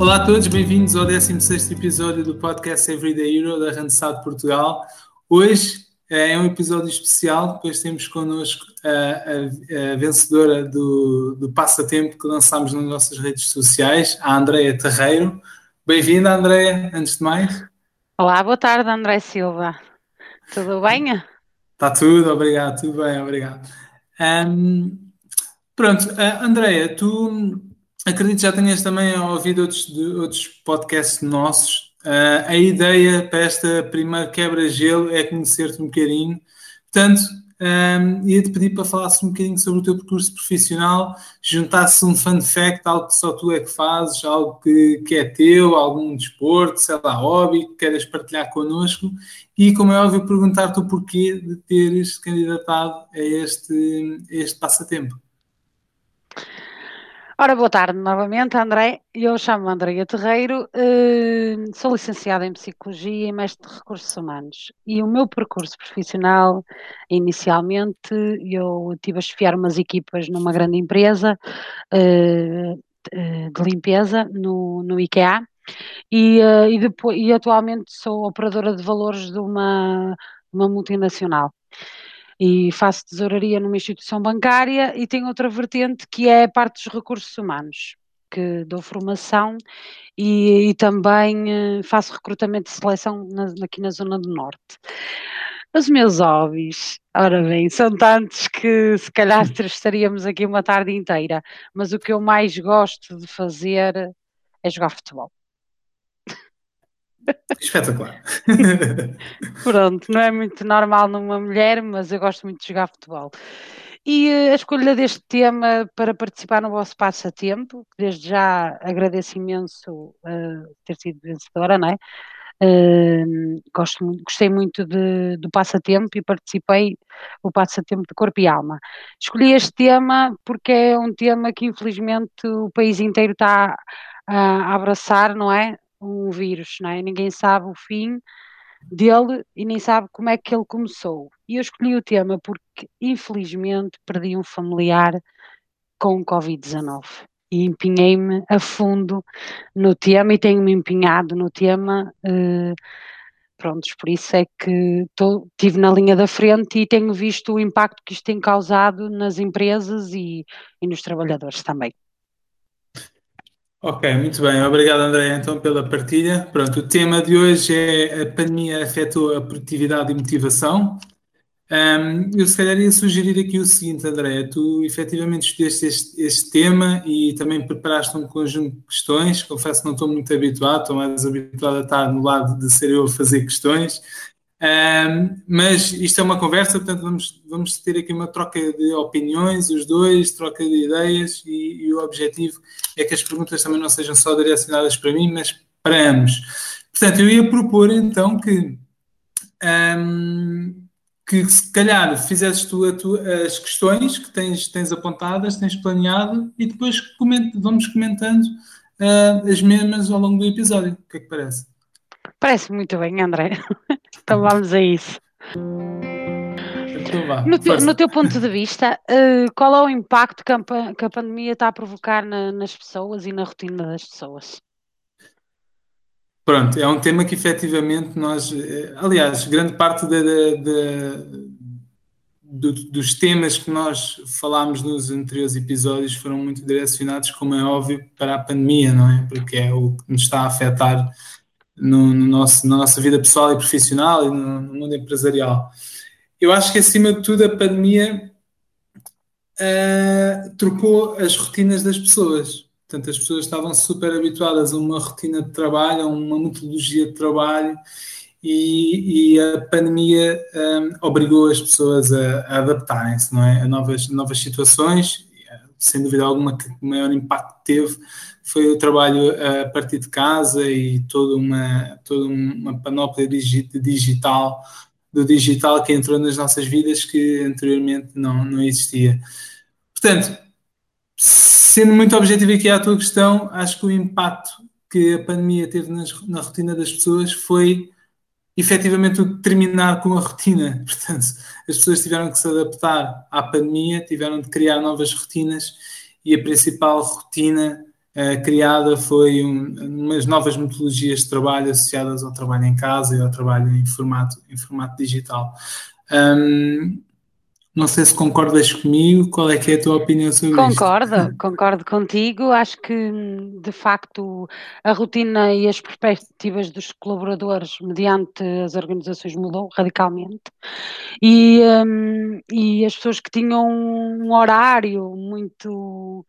Olá a todos, bem-vindos ao 16 episódio do podcast Everyday Hero da Randstad Portugal. Hoje é um episódio especial, pois temos connosco a, a, a vencedora do, do, passatempo que lançámos nas nossas redes sociais, a Andreia Terreiro. Bem-vinda, Andreia, antes de mais. Olá, boa tarde, André Silva. Tudo bem? Está tudo, obrigado, tudo bem, obrigado. Um, pronto, uh, Andreia, tu acredito que já tenhas também ouvido outros, de, outros podcasts nossos. Uh, a ideia para esta primeira quebra-gelo é conhecer-te um bocadinho. Portanto, um, ia-te pedir para falasse um bocadinho sobre o teu percurso profissional, juntasse um fun fact, algo que só tu é que fazes, algo que, que é teu, algum desporto, sei lá, hobby, que queres partilhar connosco e, como é óbvio, perguntar-te o porquê de teres candidatado a este, a este passatempo. Ora, boa tarde novamente, André. Eu chamo-me Andréia Terreiro, eh, sou licenciada em Psicologia e mestre de Recursos Humanos. E o meu percurso profissional, inicialmente, eu tive a chefiar umas equipas numa grande empresa eh, eh, de limpeza no, no IKEA e, e, depois, e atualmente sou operadora de valores de uma, uma multinacional e faço tesouraria numa instituição bancária e tenho outra vertente que é a parte dos recursos humanos, que dou formação e, e também uh, faço recrutamento e seleção na, aqui na Zona do Norte. Os meus hobbies, ora bem, são tantos que se calhar estaríamos aqui uma tarde inteira, mas o que eu mais gosto de fazer é jogar futebol. Espetacular. Pronto, não é muito normal numa mulher, mas eu gosto muito de jogar futebol. E uh, a escolha deste tema para participar no vosso passatempo, desde já agradeço imenso uh, ter sido vencedora, não é? Uh, gosto, gostei muito de, do passatempo e participei o passatempo de corpo e alma. Escolhi este tema porque é um tema que infelizmente o país inteiro está a abraçar, não é? Um vírus, não é? Ninguém sabe o fim dele e nem sabe como é que ele começou. E eu escolhi o tema porque, infelizmente, perdi um familiar com Covid-19 e empenhei-me a fundo no tema e tenho-me empenhado no tema. Eh, prontos, por isso é que estive na linha da frente e tenho visto o impacto que isto tem causado nas empresas e, e nos trabalhadores também. Ok, muito bem. Obrigado, André, então, pela partilha. Pronto, o tema de hoje é a pandemia afetou a produtividade e motivação. Um, eu se calhar ia sugerir aqui o seguinte, André, tu efetivamente escolheste este, este, tema e também preparaste um conjunto de questões. Confesso que não estou muito habituado, estou mais habituado a estar no lado de ser eu a fazer questões. Um, mas isto é uma conversa, portanto vamos, vamos ter aqui uma troca de opiniões, os dois, troca de ideias e, e, o objetivo é que as perguntas também não sejam só direcionadas para mim, mas para ambos. Portanto, eu ia propor então que, um, que se calhar fizesses tu, as questões que tens, tens apontadas, tens planeado e depois comente, vamos comentando uh, as mesmas ao longo do episódio. O que é que parece? Parece muito bem, André. Então vamos a isso. Então no, teu, no, teu ponto de vista, uh, qual é o impacto que a, que a pandemia está a provocar na, nas pessoas e na rotina das pessoas? Pronto, é um tema que efetivamente nós, eh, aliás, grande parte de, de, de, dos temas que nós falámos nos anteriores episódios foram muito direcionados, como é óbvio, para a pandemia, não é? Porque é o que nos está a afetar no, no nosso, na nossa vida pessoal e profissional e no, no, mundo empresarial. Eu acho que, acima de tudo, a pandemia uh, trocou as rotinas das pessoas. Portanto, as pessoas estavam super habituadas a uma rotina de trabalho, a uma metodologia de trabalho, e, e a pandemia um, ah, obrigou as pessoas a, a adaptarem-se é? a novas, novas situações. Sem dúvida alguma, que o maior impacto teve foi o trabalho eh, a partir de casa e toda uma, toda uma panóplia digital, do digital que entrou nas nossas vidas que anteriormente não, não existia. Portanto, sendo muito objetivo aqui à tua questão, acho que o impacto que a pandemia teve nas, na rotina das pessoas foi efetivamente terminar com a rotina. Portanto, as pessoas tiveram que se adaptar à pandemia, tiveram de criar novas rotinas e a principal rotina uh, criada foi um, umas novas metodologias de trabalho associadas ao trabalho em casa e ao trabalho em formato, em formato digital. Um, não sei se concordas comigo, qual é que é a tua opinião sobre concordo, isto? Concordo, concordo contigo. Acho que, de facto, a rotina e as perspectivas dos colaboradores mediante as organizações mudou radicalmente. E, um, e as pessoas que tinham um horário muito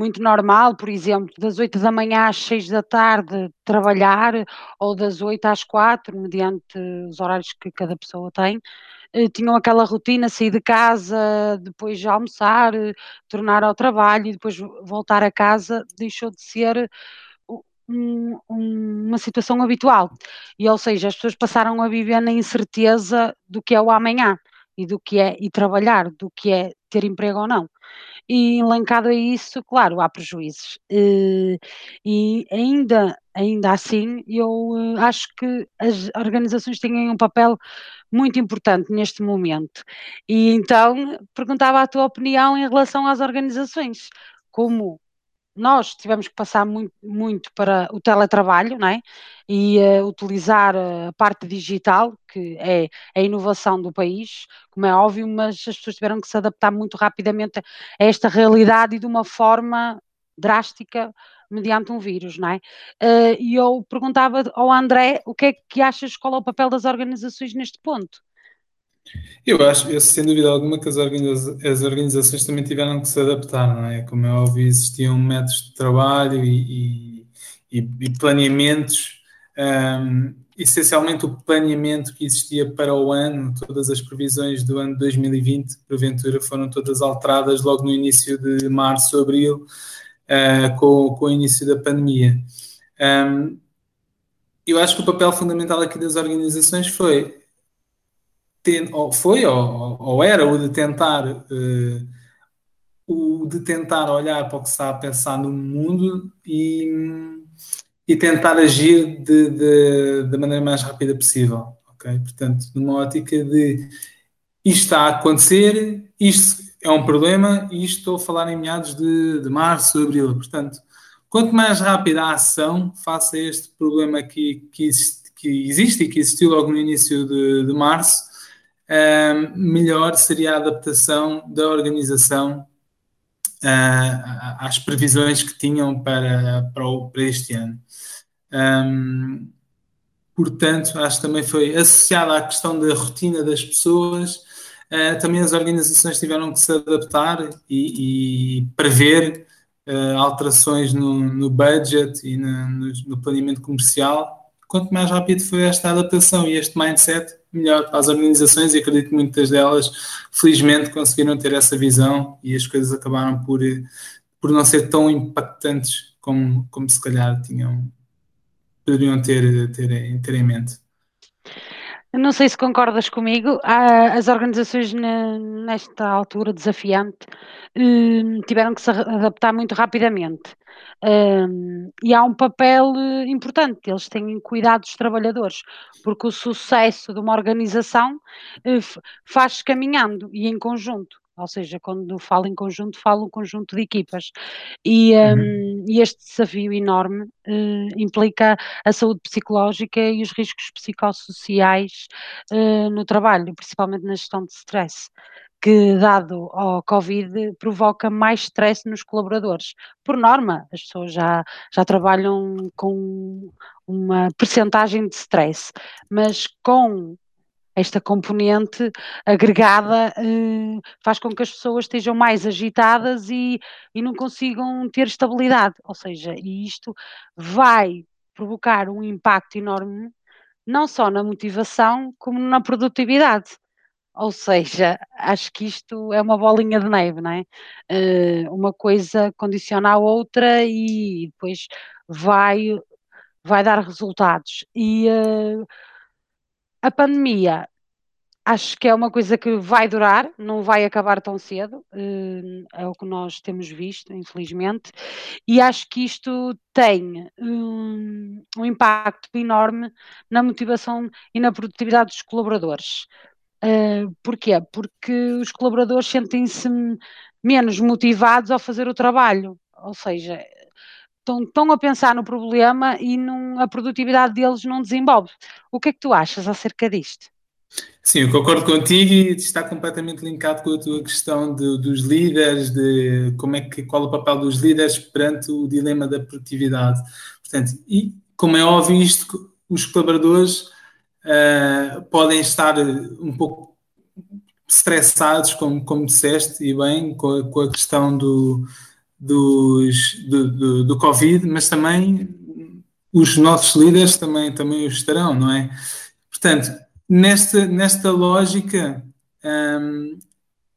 muito normal, por exemplo, das 8 da manhã às 6 da tarde trabalhar, ou das 8 às 4, mediante os horários que cada pessoa tem, eh, tinham aquela rotina, sair de casa, depois de almoçar, eh, tornar ao trabalho e depois voltar a casa, deixou de ser um, um, uma situação habitual. E, ou seja, as pessoas passaram a viver na incerteza do que é o amanhã e do que é e trabalhar, do que é ter emprego ou não. E elencado a isso, claro, há prejuízos. E, eh, e ainda, ainda assim, eu acho que as organizações têm um papel muito importante neste momento. E então perguntava a tua opinião em relação às organizações, como nós tivemos que passar muito, muito para o teletrabalho, não é? E uh, utilizar a parte digital, que é a inovação do país, como é óbvio, mas as pessoas tiveram que se adaptar muito rapidamente a esta realidade e de uma forma drástica mediante um vírus, não é? Uh, e eu perguntava ao André o que é que achas, qual é o papel das organizações neste ponto? Eu acho, eu, sem dúvida alguma, que as, organiza as, organizações também tiveram que se adaptar, não é? Como é óbvio, existiam métodos de trabalho e, e, e planeamentos, um, essencialmente o planeamento que existia para o ano, todas as previsões do ano 2020, porventura, foram todas alteradas logo no início de março, abril, uh, com, com o início da pandemia. Um, eu acho que o papel fundamental aqui das organizações foi ou foi ou, ou, era o de tentar uh, o de tentar olhar para o que está a pensar no mundo e, e tentar agir de, de, da maneira mais rápida possível, ok? Portanto, numa ótica de isto está a acontecer, isto é um problema e estou a falar em meados de, de março, abril, portanto, quanto mais rápida a ação face a este problema que, que, que existe e que existiu logo no início de, de março, melhor seria a adaptação da organização uh, às previsões que tinham para, para, o, para este ano. Um, portanto, acho que também foi associada à questão da rotina das pessoas. Uh, também as organizações tiveram que se adaptar e, e prever uh, alterações no, no, budget e no, no, no planeamento comercial. Quanto mais rápido foi esta adaptação e este mindset, melhor para as organizações e acredito que muitas delas, felizmente, conseguiram ter essa visão e as coisas acabaram por, por não ser tão impactantes como, como se calhar tinham, poderiam ter, ter, ter em mente. Não sei se concordas comigo, as organizações nesta altura desafiante hum, tiveram que se adaptar muito rapidamente. Hum, e há um papel eh, importante, eles têm cuidado dos trabalhadores, porque o sucesso de uma organização eh, faz caminhando e em conjunto. Ou seja, quando falo em conjunto, falo um conjunto de equipas. E, uhum. um, e este desafio enorme uh, implica a saúde psicológica e os riscos psicossociais uh, no trabalho, principalmente na gestão de stress que, dado ao Covid, provoca mais stress nos colaboradores. Por norma, as pessoas já, já trabalham com uma percentagem de stress, mas com esta componente agregada eh, faz com que as pessoas estejam mais agitadas e, e não consigam ter estabilidade. Ou seja, e isto vai provocar um impacto enorme, não só na motivação, como na produtividade. Ou seja, acho que isto é uma bolinha de neve, não é? Uh, uma coisa condiciona a outra e depois vai, vai dar resultados. E uh, a pandemia acho que é uma coisa que vai durar, não vai acabar tão cedo, eh, é o que nós temos visto, infelizmente, e acho que isto tem um, um impacto enorme na motivação e na produtividade dos colaboradores. Uh, porquê? Porque os colaboradores sentem-se menos motivados ao fazer o trabalho, ou seja, estão, estão a pensar no problema e num, a produtividade deles não desenvolve. O que é que tu achas acerca disto? Sim, eu concordo contigo e está completamente linkado com a tua questão de, dos líderes, de como é que, qual é o papel dos líderes perante o dilema da produtividade. Portanto, e como é óbvio isto, os colaboradores uh, podem estar um pouco estressados, como, como disseste, e bem, com a, com a questão do, dos, do, do, do, Covid, mas também os nossos líderes também, também o estarão, não é? Portanto, nesta, nesta lógica, hum,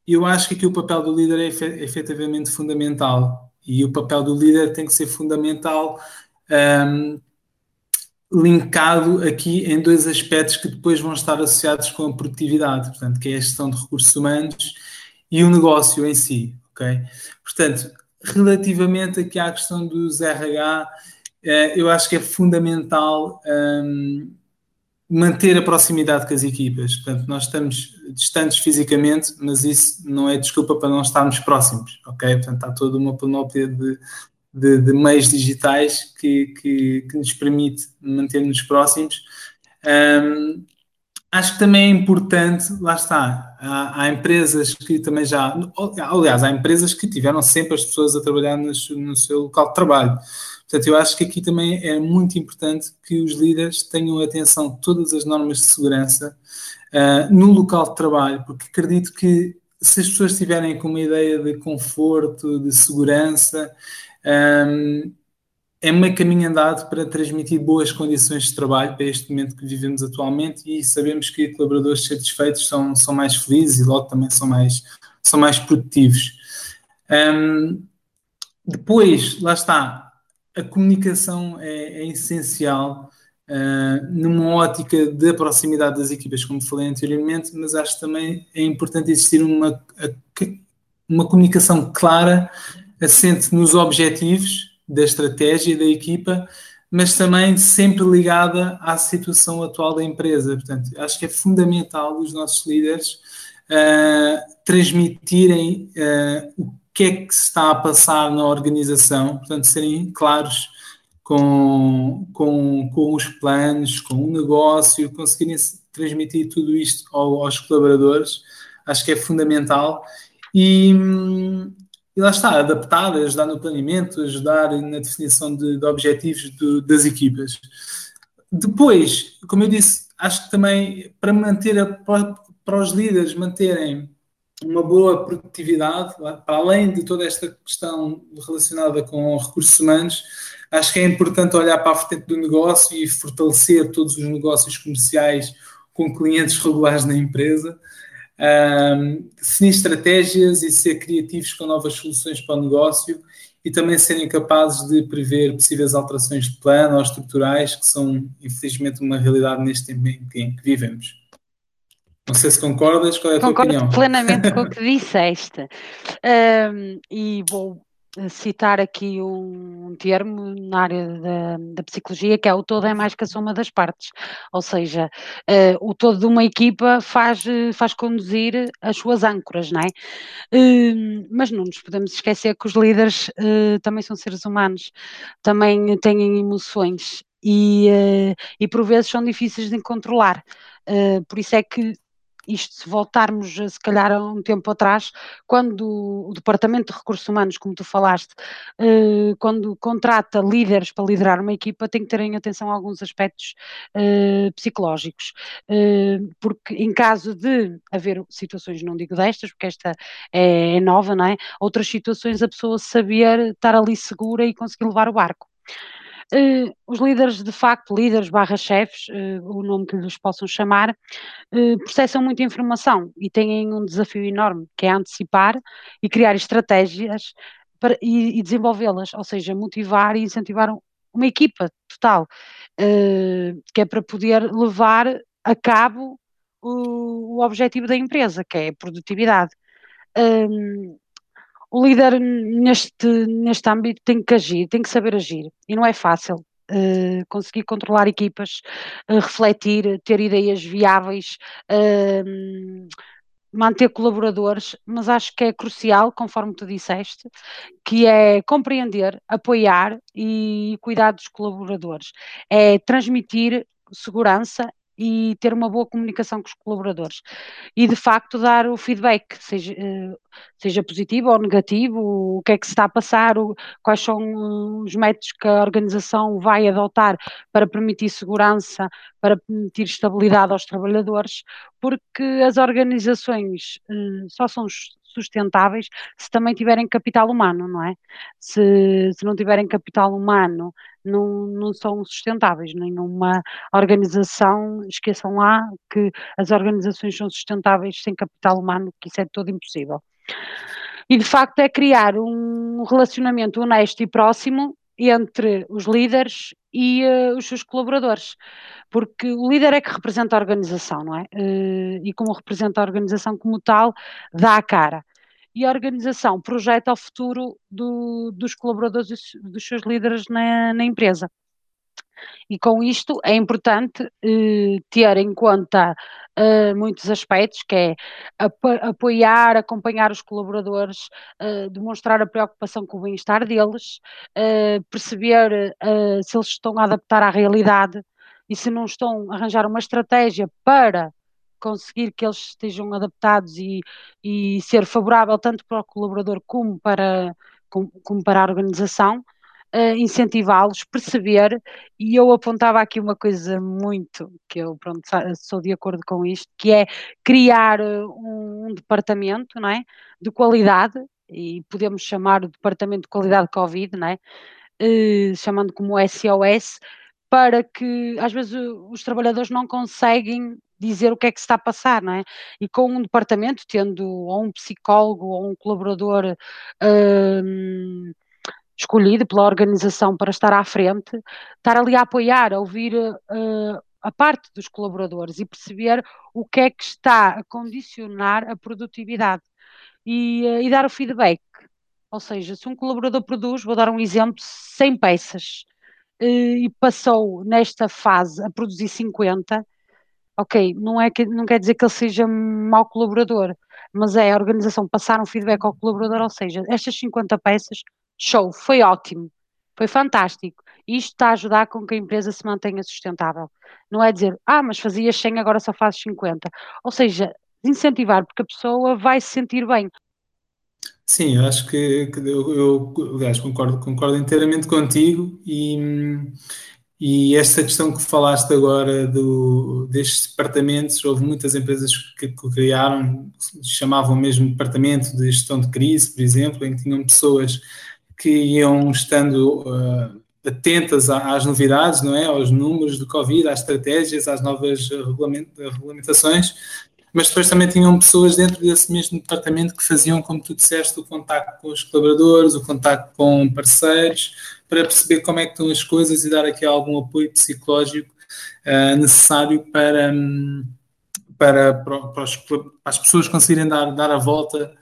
eu acho que aqui o papel do líder é, efetivamente fundamental e o papel do líder tem que ser fundamental um, linkado aqui em dois aspectos que depois vão estar associados com a produtividade, portanto, que é a gestão de recursos humanos e o negócio em si, ok? Portanto, relativamente aqui à questão dos RH, eh, eu acho que é fundamental um, manter a proximidade com as equipas. Portanto, nós estamos distantes fisicamente, mas isso não é desculpa para não estarmos próximos, ok? Portanto, há toda uma panóplia de, de, de meios digitais que, que, que nos permite manter-nos próximos. Um, acho que também é importante, lá está, há, há, empresas que também já, aliás, há empresas que tiveram sempre as pessoas a trabalhar no, no seu local de trabalho. Portanto, eu acho que aqui também é muito importante que os líderes tenham atenção a todas as normas de segurança uh, no local de trabalho, porque acredito que se as pessoas estiverem com uma ideia de conforto, de segurança, um, é meio caminho andado para transmitir boas condições de trabalho para este momento que vivemos atualmente e sabemos que colaboradores satisfeitos são, são mais felizes e logo também são mais, são mais produtivos. Um, depois, lá está, a comunicação é, é essencial uh, numa ótica da proximidade das equipas, como falei anteriormente, mas acho também é importante existir uma, uma comunicação clara assente nos objetivos da estratégia da equipa, mas também sempre ligada à situação atual da empresa. Portanto, acho que é fundamental os nossos líderes uh, transmitirem uh, o que é que está a passar na organização, portanto, serem claros com, com, com os planos, com o negócio, conseguirem transmitir tudo isto aos colaboradores, acho que é fundamental. E, e lá está, adaptar, ajudar no planeamento, ajudar na definição de, de objetivos de, das equipas. Depois, como eu disse, acho que também para manter a, para, para os líderes manterem uma boa produtividade, para além de toda esta questão relacionada com recursos humanos, acho que é importante olhar para a frente do negócio e fortalecer todos os negócios comerciais com clientes regulares na empresa um, estratégias e ser criativos com novas soluções para o negócio e também serem capazes de prever possíveis alterações de plano ou estruturais que são, infelizmente, uma realidade neste tempo em que, em que vivemos. Não sei se concordas, qual é a Concordo tua opinião? Concordo plenamente com o que disseste. Um, e vou citar aqui um termo na área da, da, psicologia que é o todo é mais que a soma das partes, ou seja, uh, o todo de uma equipa faz, faz conduzir as suas âncoras, não é? Uh, mas não nos podemos esquecer que os líderes uh, também são seres humanos, também têm emoções e, e por vezes são difíceis de controlar. por isso é que isto se voltarmos, se calhar, a um tempo atrás, quando o Departamento de Recursos Humanos, como tu falaste, eh, quando contrata líderes para liderar uma equipa, tem que ter em atenção alguns aspectos eh, psicológicos, eh, porque em caso de haver situações, não digo destas, porque esta é, é nova, não é? Outras situações, a pessoa saber estar ali segura e conseguir levar o barco. Uh, os líderes, de facto, líderes barra chefes, uh, o nome que lhes possam chamar, uh, processam muita informação e têm um desafio enorme, que é antecipar e criar estratégias para, e, e desenvolvê-las, ou seja, motivar e incentivar uma equipa total, que é para poder levar a cabo o, o objetivo da empresa, que é a produtividade. Um, o líder neste, neste âmbito tem que agir, tem que saber agir, e não é fácil. Uh, conseguir controlar equipas, uh, refletir, ter ideias viáveis, uh, manter colaboradores, mas acho que é crucial, conforme tu disseste, que é compreender, apoiar e cuidar dos colaboradores. É transmitir segurança e ter uma boa comunicação com os colaboradores. E de facto dar o feedback, seja, eh, seja positivo ou negativo, o que é que se está a passar, o, quais são os métodos que a organização vai adotar para permitir segurança, para permitir estabilidade aos trabalhadores, porque as organizações eh, só são sustentáveis se também tiverem capital humano, não é? Se, se não tiverem capital humano, não, não são sustentáveis. Nenhuma organização, esqueçam lá que as organizações são sustentáveis sem capital humano, que isso é todo impossível. E de facto é criar um relacionamento honesto e próximo entre os líderes e uh, os seus colaboradores, porque o líder é que representa a organização, não é? Uh, e como representa a organização como tal, dá a cara. E a organização projeta o futuro do, dos colaboradores e dos seus líderes na, na empresa. E com isto é importante eh, ter em conta eh, muitos aspectos, que é ap apoiar, acompanhar os colaboradores, eh, demonstrar a preocupação com o bem-estar deles, eh, perceber eh, se eles estão a adaptar à realidade e se não estão a arranjar uma estratégia para conseguir que eles estejam adaptados e, e ser favorável tanto para o colaborador como para, como, como para a organização uh, incentivá-los, perceber, e eu apontava aqui uma coisa muito, que eu pronto, sou de acordo com isto, que é criar eh, um, um departamento não é, de qualidade, e podemos chamar o departamento de qualidade Covid, não é? Uh, chamando como SOS, para que às vezes os trabalhadores não conseguem dizer o que é que se está a passar, não é? E com um departamento, tendo ou um psicólogo ou um colaborador uh, escolhido pela organização para estar à frente, estar ali a apoiar, a ouvir uh, a parte dos colaboradores e perceber o que é que está a condicionar a produtividade e, uh, e dar o feedback. Ou seja, se um colaborador produz, vou dar um exemplo, 100 peças uh, e passou nesta fase a produzir 50, ok, não, é que, não quer dizer que ele seja mau colaborador, mas é a organização passar um feedback ao colaborador, ou seja, estas 50 peças show, foi ótimo, foi fantástico. Isto está a ajudar com que a empresa se mantenha sustentável. Não é dizer, ah, mas fazias 100, agora só fazes 50. Ou seja, incentivar, porque a pessoa vai se sentir bem. Sim, eu acho que, que eu, eu, aliás, concordo, concordo inteiramente contigo e, e esta questão que falaste agora do, destes departamentos, houve muitas empresas que, que criaram, chamavam mesmo departamento de gestão de crise, por exemplo, em que tinham pessoas que iam estando uh, atentas às novidades, não é? Aos números do Covid, às estratégias, às novas regulamentações, mas depois também tinham pessoas dentro desse mesmo departamento que faziam, como tu disseste, o contacto com os colaboradores, o contacto com parceiros, para perceber como é que estão as coisas e dar aqui algum apoio psicológico uh, necessário para, para, para, os, para, as pessoas conseguirem dar, dar a volta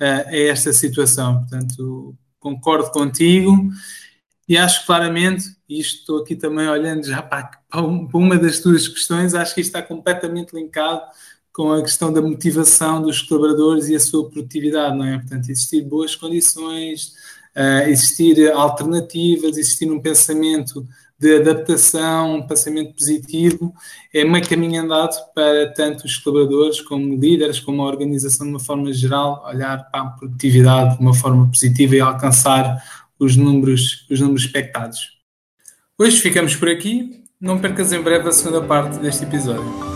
uh, a esta situação. Portanto, concordo contigo e acho claramente, e estou aqui também olhando já para, uma das tuas questões, acho que isto está completamente linkado com a questão da motivação dos colaboradores e a sua produtividade, não é? Portanto, existir boas condições, uh, existir alternativas, existir um pensamento de adaptação, um pensamento positivo, é meio caminho andado para tanto os colaboradores como líderes, como a organização de uma forma geral, olhar para a produtividade de uma forma positiva e alcançar os números, os números expectados. Hoje ficamos por aqui. Não percas em breve a segunda parte deste episódio.